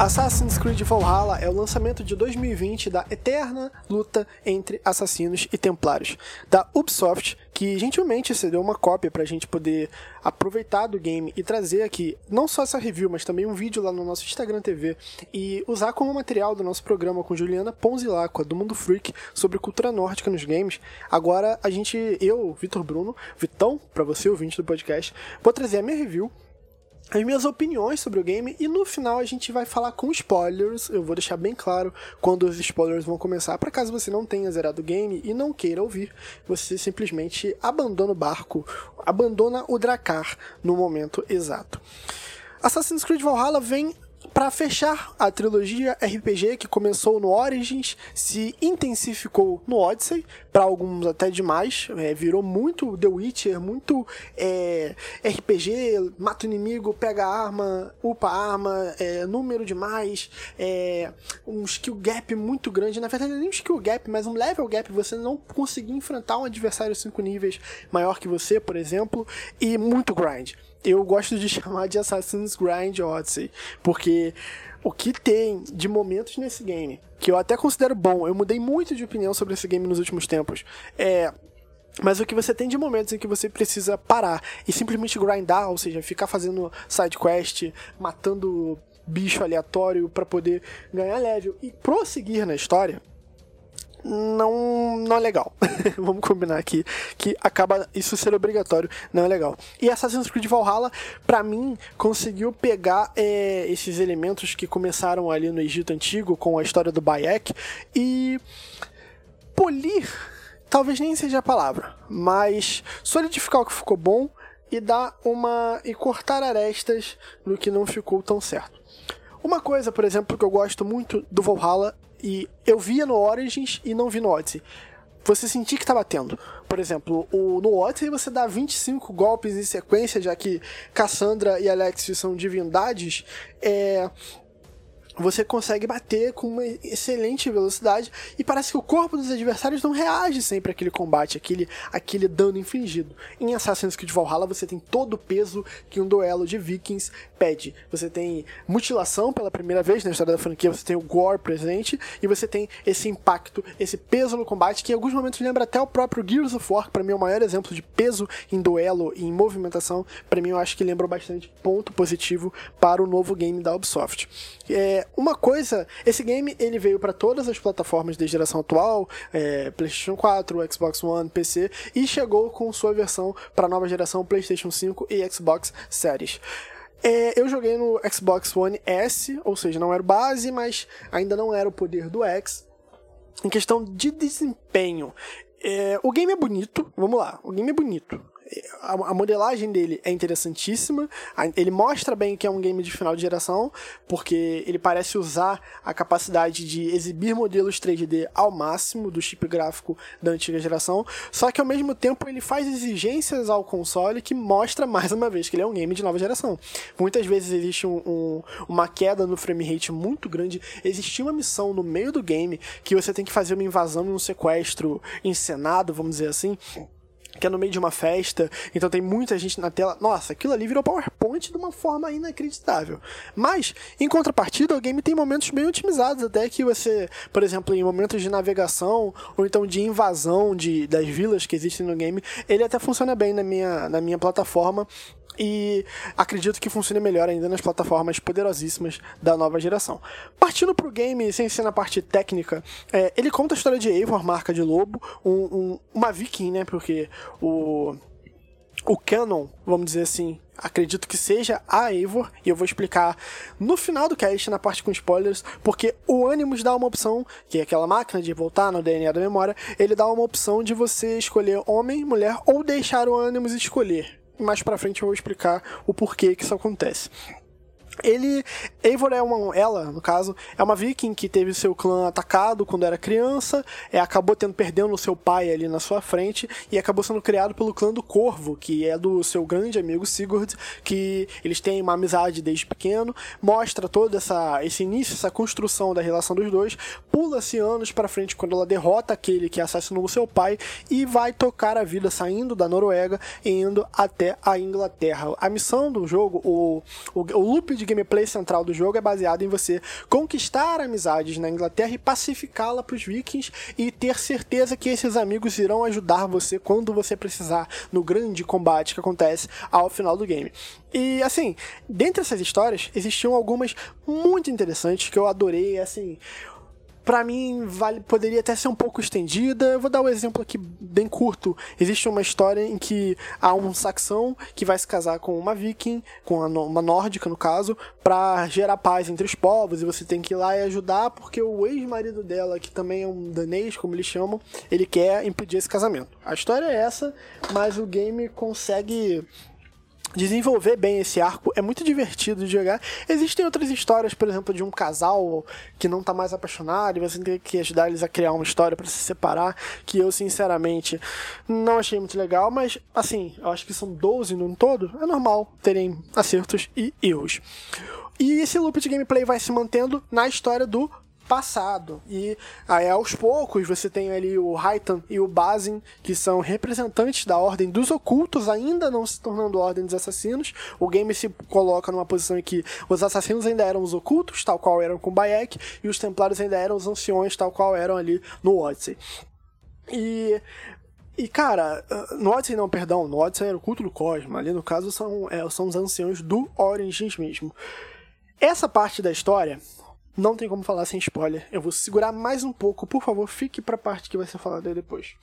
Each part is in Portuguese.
Assassin's Creed Valhalla é o lançamento de 2020 da eterna luta entre assassinos e templários da Ubisoft, que gentilmente cedeu uma cópia para a gente poder aproveitar do game e trazer aqui não só essa review, mas também um vídeo lá no nosso Instagram TV e usar como material do nosso programa com Juliana Ponzilacqua, do Mundo Freak, sobre cultura nórdica nos games. Agora a gente, eu, Vitor Bruno, Vitão, para você ouvinte do podcast, vou trazer a minha review as minhas opiniões sobre o game e no final a gente vai falar com spoilers. Eu vou deixar bem claro quando os spoilers vão começar, para caso você não tenha zerado o game e não queira ouvir, você simplesmente abandona o barco, abandona o Dracar no momento exato. Assassin's Creed Valhalla vem para fechar a trilogia RPG que começou no Origins, se intensificou no Odyssey, para alguns até demais, é, virou muito The Witcher, muito é, RPG, mata o inimigo, pega arma, upa arma, é, número demais, é, um skill gap muito grande, na verdade é nem um skill gap, mas um level gap, você não conseguir enfrentar um adversário 5 níveis maior que você, por exemplo, e muito grind eu gosto de chamar de Assassin's Grind Odyssey, porque o que tem de momentos nesse game, que eu até considero bom, eu mudei muito de opinião sobre esse game nos últimos tempos, é. Mas o que você tem de momentos em que você precisa parar e simplesmente grindar, ou seja, ficar fazendo side quest, matando bicho aleatório para poder ganhar level e prosseguir na história, não, não é legal. Vamos combinar aqui que acaba isso ser obrigatório, não é legal. E Assassin's Creed Valhalla, para mim, conseguiu pegar é, esses elementos que começaram ali no Egito Antigo com a história do Bayek e polir, talvez nem seja a palavra, mas solidificar o que ficou bom e dar uma e cortar arestas no que não ficou tão certo. Uma coisa, por exemplo, que eu gosto muito do Valhalla e eu via no Origins e não vi no Odyssey. Você sentia que tá batendo. Por exemplo, o, no Odyssey você dá 25 golpes em sequência, já que Cassandra e Alex são divindades. É, você consegue bater com uma excelente velocidade e parece que o corpo dos adversários não reage sempre àquele combate, àquele, àquele dano infligido. Em Assassin's Creed Valhalla você tem todo o peso que um duelo de vikings pede. Você tem mutilação pela primeira vez na história da franquia, você tem o gore presente e você tem esse impacto, esse peso no combate que em alguns momentos lembra até o próprio Gears of War, que para mim é o maior exemplo de peso em duelo e em movimentação. Para mim eu acho que lembra bastante ponto positivo para o novo game da Ubisoft. É, uma coisa, esse game ele veio para todas as plataformas de geração atual, é, PlayStation 4, Xbox One, PC e chegou com sua versão para nova geração PlayStation 5 e Xbox Series. É, eu joguei no Xbox One S, ou seja, não era base, mas ainda não era o poder do X. Em questão de desempenho, é, o game é bonito, vamos lá, o game é bonito a, modelagem dele é interessantíssima. Ele mostra bem que é um game de final de geração, porque ele parece usar a capacidade de exibir modelos 3D ao máximo do chip gráfico da antiga geração. Só que ao mesmo tempo ele faz exigências ao console que mostra mais uma vez que ele é um game de nova geração. Muitas vezes existe um, um, uma queda no frame rate muito grande. Existia uma missão no meio do game que você tem que fazer uma invasão e um sequestro encenado, vamos dizer assim que é no meio de uma festa, então tem muita gente na tela. Nossa, aquilo ali virou PowerPoint de uma forma inacreditável. Mas, em contrapartida, o game tem momentos bem otimizados, até que você, por exemplo, em momentos de navegação ou então de invasão de, das vilas que existem no game, ele até funciona bem na minha, na minha plataforma e acredito que funcione melhor ainda nas plataformas poderosíssimas da nova geração. Partindo pro game, sem ser na parte técnica, é, ele conta a história de Eivor, marca de lobo, um, um, uma viking, né? Porque o o canon, vamos dizer assim, acredito que seja a Eivor, e eu vou explicar no final do cast, na parte com spoilers, porque o Animus dá uma opção, que é aquela máquina de voltar no DNA da memória, ele dá uma opção de você escolher homem, mulher, ou deixar o Animus escolher mais pra frente eu vou explicar o porquê que isso acontece. Ele, Eivor é uma, ela, no caso, é uma viking que teve seu clã atacado quando era criança, é, acabou tendo perdendo seu pai ali na sua frente e acabou sendo criado pelo clã do Corvo, que é do seu grande amigo Sigurd, que eles têm uma amizade desde pequeno, mostra todo essa, esse início, essa construção da relação dos dois, pula-se anos para frente quando ela derrota aquele que assassinou o seu pai e vai tocar a vida saindo da Noruega e indo até a Inglaterra. A missão do jogo, o, o, o loop de gameplay central do jogo é baseado em você conquistar amizades na Inglaterra e pacificá-la para os vikings e ter certeza que esses amigos irão ajudar você quando você precisar no grande combate que acontece ao final do game. E assim, dentre essas histórias, existiam algumas muito interessantes que eu adorei, assim, para mim vale, poderia até ser um pouco estendida. Eu vou dar um exemplo aqui bem curto. Existe uma história em que há um saxão que vai se casar com uma viking, com uma nórdica no caso, para gerar paz entre os povos e você tem que ir lá e ajudar porque o ex-marido dela, que também é um danês, como eles chamam, ele quer impedir esse casamento. A história é essa, mas o game consegue desenvolver bem esse arco é muito divertido de jogar. Existem outras histórias, por exemplo, de um casal que não tá mais apaixonado e você tem que ajudar eles a criar uma história para se separar, que eu sinceramente não achei muito legal, mas assim, eu acho que são 12 no todo, é normal terem acertos e erros. E esse loop de gameplay vai se mantendo na história do passado. E aí, aos poucos, você tem ali o Raitan e o Bazin, que são representantes da Ordem dos Ocultos, ainda não se tornando Ordem dos Assassinos. O game se coloca numa posição em que os assassinos ainda eram os ocultos, tal qual eram com Bayek, e os Templários ainda eram os anciões, tal qual eram ali no Odyssey. E e, cara, no Odyssey não, perdão, no Odyssey era o culto do Cosmo. Ali, no caso, são, é, são os anciãos do Origins mesmo. Essa parte da história não tem como falar sem spoiler. Eu vou segurar mais um pouco, por favor, fique pra parte que vai ser falada depois.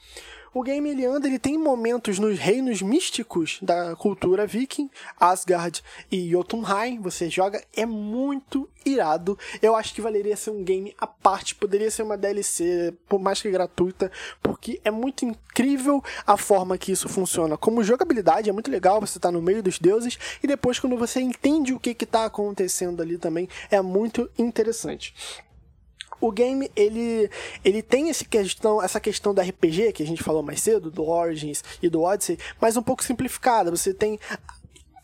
O game ele anda, ele tem momentos nos reinos místicos da cultura viking, Asgard e Jotunheim, você joga, é muito irado. Eu acho que valeria ser um game à parte, poderia ser uma DLC, por mais que gratuita, porque é muito incrível a forma que isso funciona. Como jogabilidade é muito legal, você tá no meio dos deuses e depois quando você entende o que que tá acontecendo ali também, é muito interessante o game ele, ele tem esse questão, essa questão do RPG que a gente falou mais cedo, do Origins e do Odyssey, mas um pouco simplificada. Você tem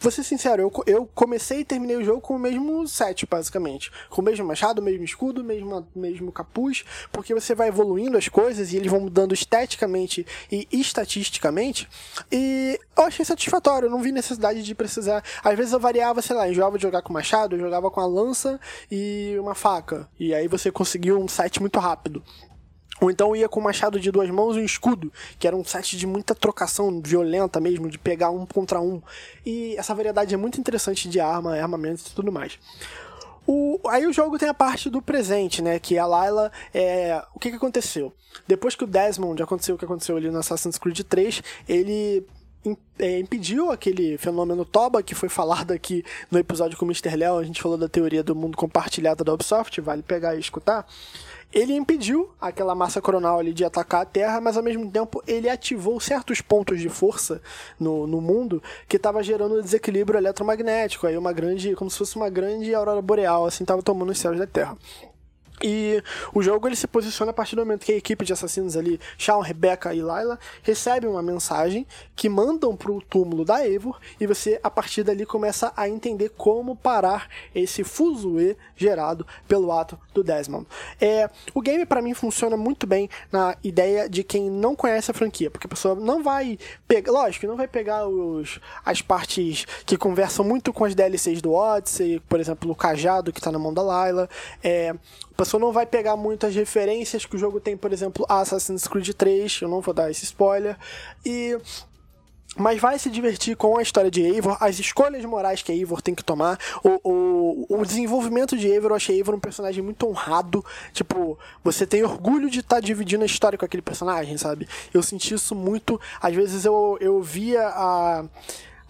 Vou ser sincero, eu, eu comecei e terminei o jogo com o mesmo set, basicamente. Com o mesmo machado, o mesmo escudo, o mesmo, mesmo capuz, porque você vai evoluindo as coisas e eles vão mudando esteticamente e estatisticamente. E eu achei satisfatório, eu não vi necessidade de precisar. Às vezes eu variava, sei lá, enjoava de jogar com machado, eu jogava com a lança e uma faca. E aí você conseguiu um set muito rápido. Ou então ia com machado de duas mãos e um escudo, que era um set de muita trocação violenta mesmo, de pegar um contra um. E essa variedade é muito interessante de arma, armamentos e tudo mais. O, aí o jogo tem a parte do presente, né? Que a Layla é. O que, que aconteceu? Depois que o Desmond aconteceu o que aconteceu ali no Assassin's Creed 3, ele é, impediu aquele fenômeno Toba que foi falado aqui no episódio com o Mr. Léo. A gente falou da teoria do mundo compartilhado da Ubisoft, vale pegar e escutar ele impediu aquela massa coronal ali de atacar a Terra, mas ao mesmo tempo ele ativou certos pontos de força no, no mundo que estava gerando desequilíbrio eletromagnético, aí uma grande, como se fosse uma grande aurora boreal, assim, estava tomando os céus da Terra. E o jogo ele se posiciona a partir do momento que a equipe de assassinos ali, Shawn, Rebecca e Layla, recebe uma mensagem que mandam pro túmulo da Eivor e você a partir dali começa a entender como parar esse fuzuê gerado pelo ato do Desmond. É, o game para mim funciona muito bem na ideia de quem não conhece a franquia, porque a pessoa não vai pegar, lógico, não vai pegar os, as partes que conversam muito com as DLCs do Odyssey, por exemplo, o cajado que tá na mão da Layla, é, pessoa não vai pegar muitas referências que o jogo tem, por exemplo, Assassin's Creed 3, eu não vou dar esse spoiler, e mas vai se divertir com a história de Eivor, as escolhas morais que a Eivor tem que tomar, o, o, o desenvolvimento de Eivor, eu achei Eivor um personagem muito honrado, tipo, você tem orgulho de estar tá dividindo a história com aquele personagem, sabe? Eu senti isso muito, às vezes eu, eu via a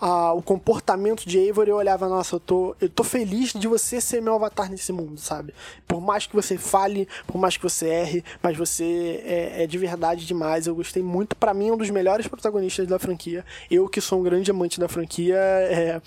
a, o comportamento de Eivor, eu olhava, nossa, eu tô, eu tô feliz de você ser meu avatar nesse mundo, sabe? Por mais que você fale, por mais que você erre, mas você é, é de verdade demais. Eu gostei muito. para mim, um dos melhores protagonistas da franquia. Eu, que sou um grande amante da franquia, é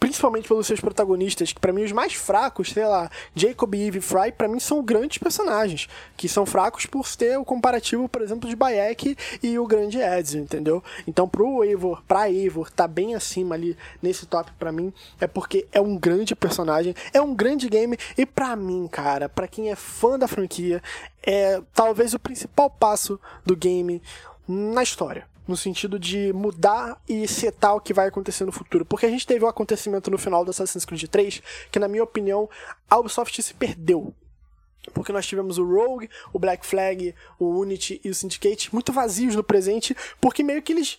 principalmente pelos seus protagonistas, que para mim os mais fracos, sei lá, Jacob e Eve Fry, para mim são grandes personagens, que são fracos por ter o comparativo, por exemplo, de Bayek e o grande Ezio, entendeu? Então pro Eivor, pra Eivor, tá bem acima ali nesse top para mim, é porque é um grande personagem, é um grande game e para mim, cara, para quem é fã da franquia, é talvez o principal passo do game na história no sentido de mudar e setar o que vai acontecer no futuro. Porque a gente teve um acontecimento no final do Assassin's Creed 3 que, na minha opinião, a Ubisoft se perdeu. Porque nós tivemos o Rogue, o Black Flag, o Unity e o Syndicate muito vazios no presente, porque meio que eles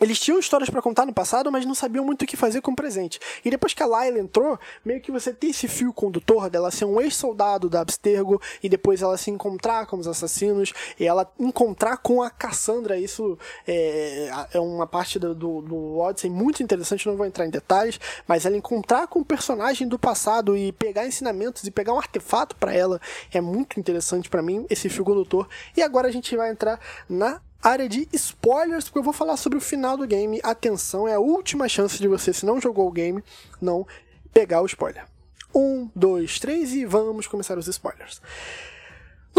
eles tinham histórias para contar no passado, mas não sabiam muito o que fazer com o presente. E depois que a Layla entrou, meio que você tem esse fio condutor dela ser um ex-soldado da Abstergo e depois ela se encontrar com os assassinos e ela encontrar com a Cassandra. Isso é, é uma parte do, do, Odyssey muito interessante, não vou entrar em detalhes, mas ela encontrar com o personagem do passado e pegar ensinamentos e pegar um artefato para ela é muito interessante para mim, esse fio condutor. E agora a gente vai entrar na área de spoilers, porque eu vou falar sobre o final do game. Atenção, é a última chance de você, se não jogou o game, não pegar o spoiler. Um, dois, três e vamos começar os spoilers.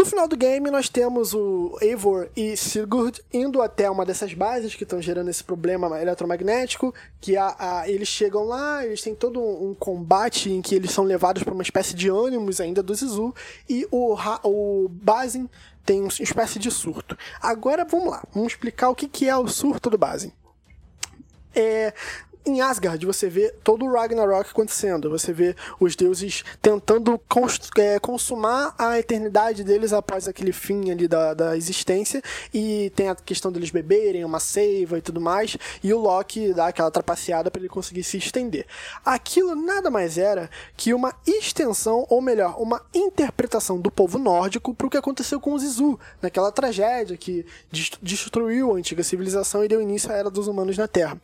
No final do game, nós temos o Eivor e Sigurd indo até uma dessas bases que estão gerando esse problema eletromagnético, que a, a, eles chegam lá, eles têm todo um, um combate em que eles são levados para uma espécie de ânimos ainda do Zizu, e o, o Basin tem uma espécie de surto. Agora vamos lá, vamos explicar o que, que é o surto do Basin. É, em Asgard você vê todo o Ragnarok acontecendo, você vê os deuses tentando é, consumar a eternidade deles após aquele fim ali da, da existência, e tem a questão deles beberem, uma seiva e tudo mais, e o Loki dá aquela trapaceada para ele conseguir se estender. Aquilo nada mais era que uma extensão, ou melhor, uma interpretação do povo nórdico para o que aconteceu com os Izu, naquela tragédia que destruiu a antiga civilização e deu início à era dos humanos na Terra.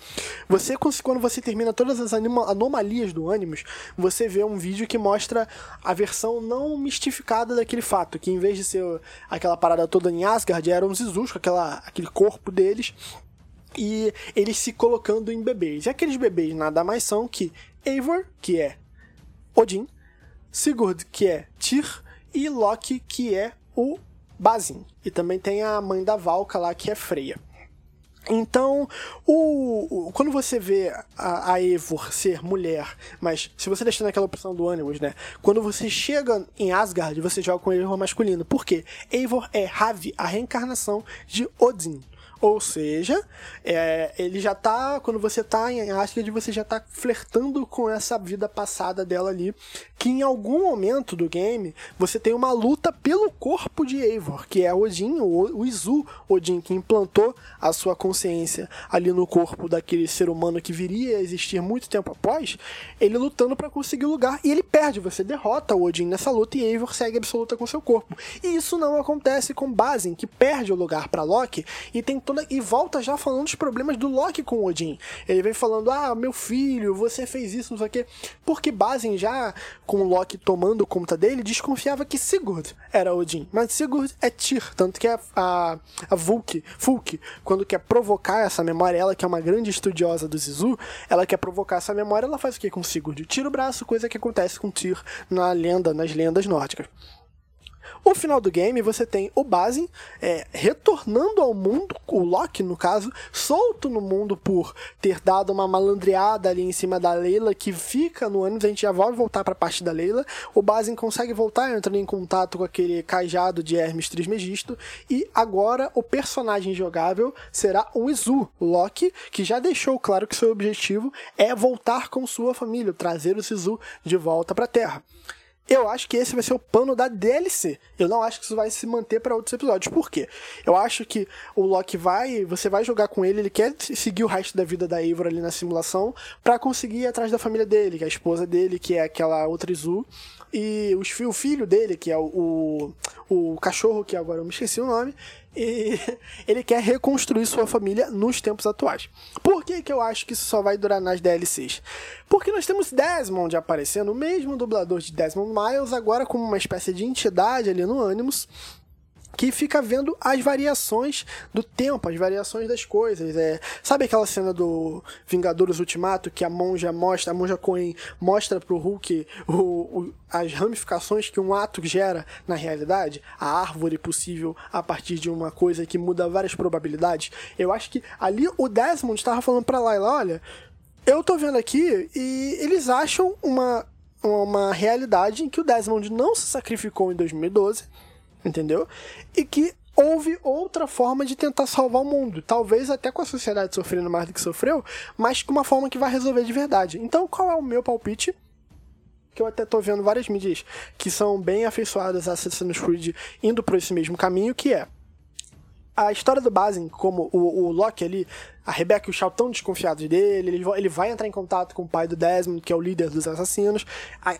Você conseguiu quando você termina todas as anomalias do Animus, você vê um vídeo que mostra a versão não mistificada daquele fato, que em vez de ser aquela parada toda em Asgard, eram os Izus, com aquela, aquele corpo deles, e eles se colocando em bebês. E aqueles bebês nada mais são que Eivor, que é Odin, Sigurd, que é Tyr, e Loki, que é o Bazin. E também tem a mãe da Valka lá, que é Freya. Então, o, o, quando você vê a, a, Eivor ser mulher, mas se você deixar naquela opção do Animus, né? Quando você chega em Asgard, você joga com Eivor masculino. Por quê? Eivor é Ravi, a reencarnação de Odin. Ou seja, é, ele já tá. Quando você tá em Asgard, você já tá flertando com essa vida passada dela ali. Que em algum momento do game você tem uma luta pelo corpo de Eivor, que é Odin, o, Izu Odin, que implantou a sua consciência ali no corpo daquele ser humano que viria a existir muito tempo após. Ele lutando para conseguir o lugar e ele perde. Você derrota o Odin nessa luta e Eivor segue absoluta com seu corpo. E isso não acontece com Basin, que perde o lugar para Loki e tem toda e volta já falando dos problemas do Loki com Odin. Ele vem falando: "Ah, meu filho, você fez isso, não sei o quê". Porque Basin já com Loki tomando conta dele, desconfiava que Sigurd era Odin, mas Sigurd é Tyr, tanto que a, a, a Vulk, Fulk, quando quer provocar essa memória, ela que é uma grande estudiosa do Zizu, ela quer provocar essa memória, ela faz o que com Sigurd? Tira o braço, coisa que acontece com Tyr na lenda, nas lendas nórdicas. O final do game você tem o Basin é, retornando ao mundo, o Loki no caso, solto no mundo por ter dado uma malandreada ali em cima da Leila que fica no ânimo, a gente já vai voltar para a parte da Leila. O Basin consegue voltar entrando em contato com aquele cajado de Hermes Trismegisto e agora o personagem jogável será o Izu, Loki, que já deixou claro que seu objetivo é voltar com sua família, trazer o Izu de volta para a Terra. Eu acho que esse vai ser o pano da DLC. Eu não acho que isso vai se manter para outros episódios. Por quê? Eu acho que o Loki vai, você vai jogar com ele, ele quer seguir o resto da vida da Eivor ali na simulação para conseguir ir atrás da família dele, que é a esposa dele, que é aquela outra Izu, e os, o filho dele, que é o, o, o cachorro, que agora eu me esqueci o nome, e ele quer reconstruir sua família nos tempos atuais. Por que, que eu acho que isso só vai durar nas DLCs? Porque nós temos Desmond aparecendo, o mesmo dublador de Desmond Miles, agora como uma espécie de entidade ali no Animus, que fica vendo as variações do tempo, as variações das coisas. É, sabe aquela cena do Vingadores Ultimato que a monja mostra, a monja Coen mostra pro Hulk o, o, as ramificações que um ato gera na realidade? A árvore possível a partir de uma coisa que muda várias probabilidades. Eu acho que ali o Desmond estava falando pra Layla, olha, eu tô vendo aqui e eles acham uma, uma realidade em que o Desmond não se sacrificou em 2012 entendeu? E que houve outra forma de tentar salvar o mundo. Talvez até com a sociedade sofrendo mais do que sofreu, mas com uma forma que vai resolver de verdade. Então, qual é o meu palpite? Que eu até tô vendo várias mídias que são bem afeiçoadas a Assassin's Creed indo por esse mesmo caminho, que é a história do Basin, como o, o Loki ali, a Rebecca e o Shaw tão desconfiados dele, ele, ele vai entrar em contato com o pai do Desmond, que é o líder dos assassinos.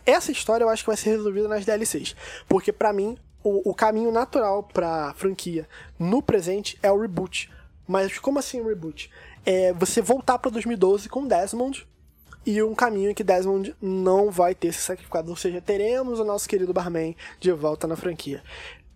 Essa história eu acho que vai ser resolvida nas DLCs. Porque para mim, o, o caminho natural pra franquia no presente é o reboot. Mas como assim reboot? É você voltar para 2012 com Desmond e um caminho em que Desmond não vai ter se sacrificado. Ou seja, teremos o nosso querido Barman de volta na franquia.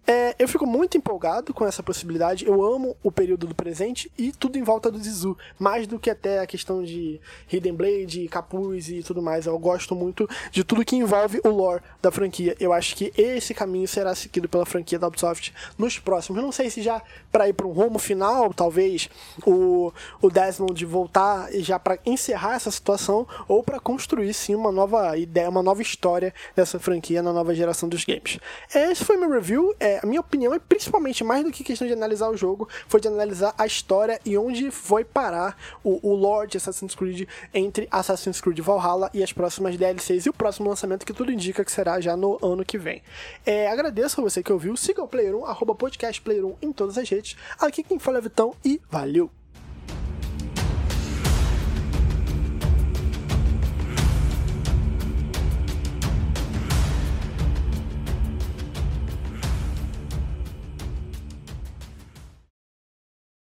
É, eu fico muito empolgado com essa possibilidade. Eu amo o período do presente e tudo em volta do Zizu, mais do que até a questão de Hidden Blade, capuz e tudo mais. Eu gosto muito de tudo que envolve o lore da franquia. Eu acho que esse caminho será seguido pela franquia da Ubisoft nos próximos. Eu não sei se já para ir para um rumo final, talvez o, o Desmond voltar já para encerrar essa situação ou para construir sim uma nova ideia, uma nova história dessa franquia na nova geração dos games. Esse foi meu review. É, a minha opinião é principalmente mais do que questão de analisar o jogo, foi de analisar a história e onde foi parar o, o Lord Assassin's Creed entre Assassin's Creed Valhalla e as próximas DLCs e o próximo lançamento que tudo indica que será já no ano que vem. É, agradeço a você que ouviu, siga o Player 1, arroba podcast Player 1 em todas as redes. Aqui quem fala é Vitão e valeu!